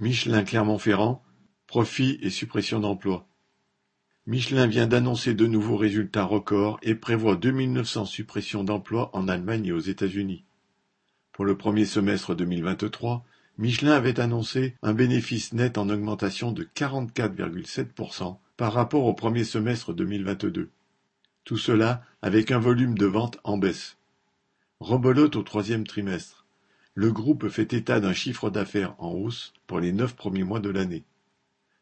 Michelin Clermont-Ferrand, profit et suppression d'emplois. Michelin vient d'annoncer de nouveaux résultats records et prévoit 2900 suppressions d'emplois en Allemagne et aux États-Unis. Pour le premier semestre 2023, Michelin avait annoncé un bénéfice net en augmentation de 44,7% par rapport au premier semestre 2022. Tout cela avec un volume de vente en baisse. Rebelote au troisième trimestre. Le groupe fait état d'un chiffre d'affaires en hausse pour les neuf premiers mois de l'année.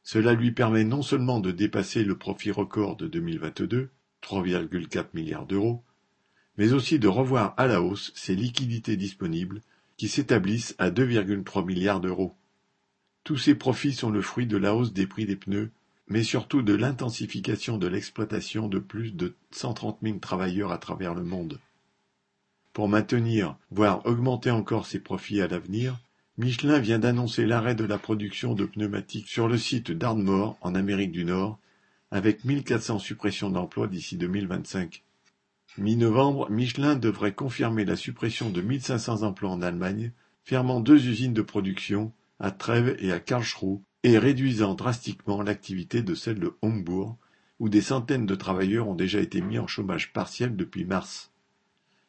Cela lui permet non seulement de dépasser le profit record de 2022, 3,4 milliards d'euros, mais aussi de revoir à la hausse ses liquidités disponibles qui s'établissent à 2,3 milliards d'euros. Tous ces profits sont le fruit de la hausse des prix des pneus, mais surtout de l'intensification de l'exploitation de plus de 130 000 travailleurs à travers le monde. Pour maintenir, voire augmenter encore ses profits à l'avenir, Michelin vient d'annoncer l'arrêt de la production de pneumatiques sur le site d'Ardmore en Amérique du Nord, avec 1400 suppressions d'emplois d'ici 2025. Mi-novembre, Michelin devrait confirmer la suppression de 1500 emplois en Allemagne, fermant deux usines de production, à Trèves et à Karlsruhe, et réduisant drastiquement l'activité de celle de Hombourg, où des centaines de travailleurs ont déjà été mis en chômage partiel depuis mars.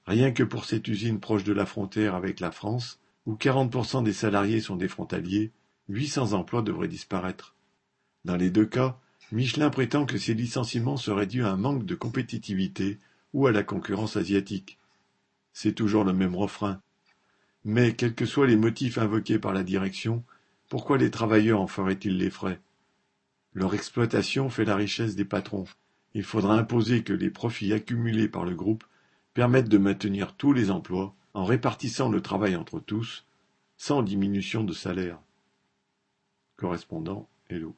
Rien que pour cette usine proche de la frontière avec la France, où 40% des salariés sont des frontaliers, 800 emplois devraient disparaître. Dans les deux cas, Michelin prétend que ces licenciements seraient dus à un manque de compétitivité ou à la concurrence asiatique. C'est toujours le même refrain. Mais, quels que soient les motifs invoqués par la direction, pourquoi les travailleurs en feraient-ils les frais? Leur exploitation fait la richesse des patrons. Il faudra imposer que les profits accumulés par le groupe permettent de maintenir tous les emplois en répartissant le travail entre tous, sans diminution de salaire. Correspondant Hello.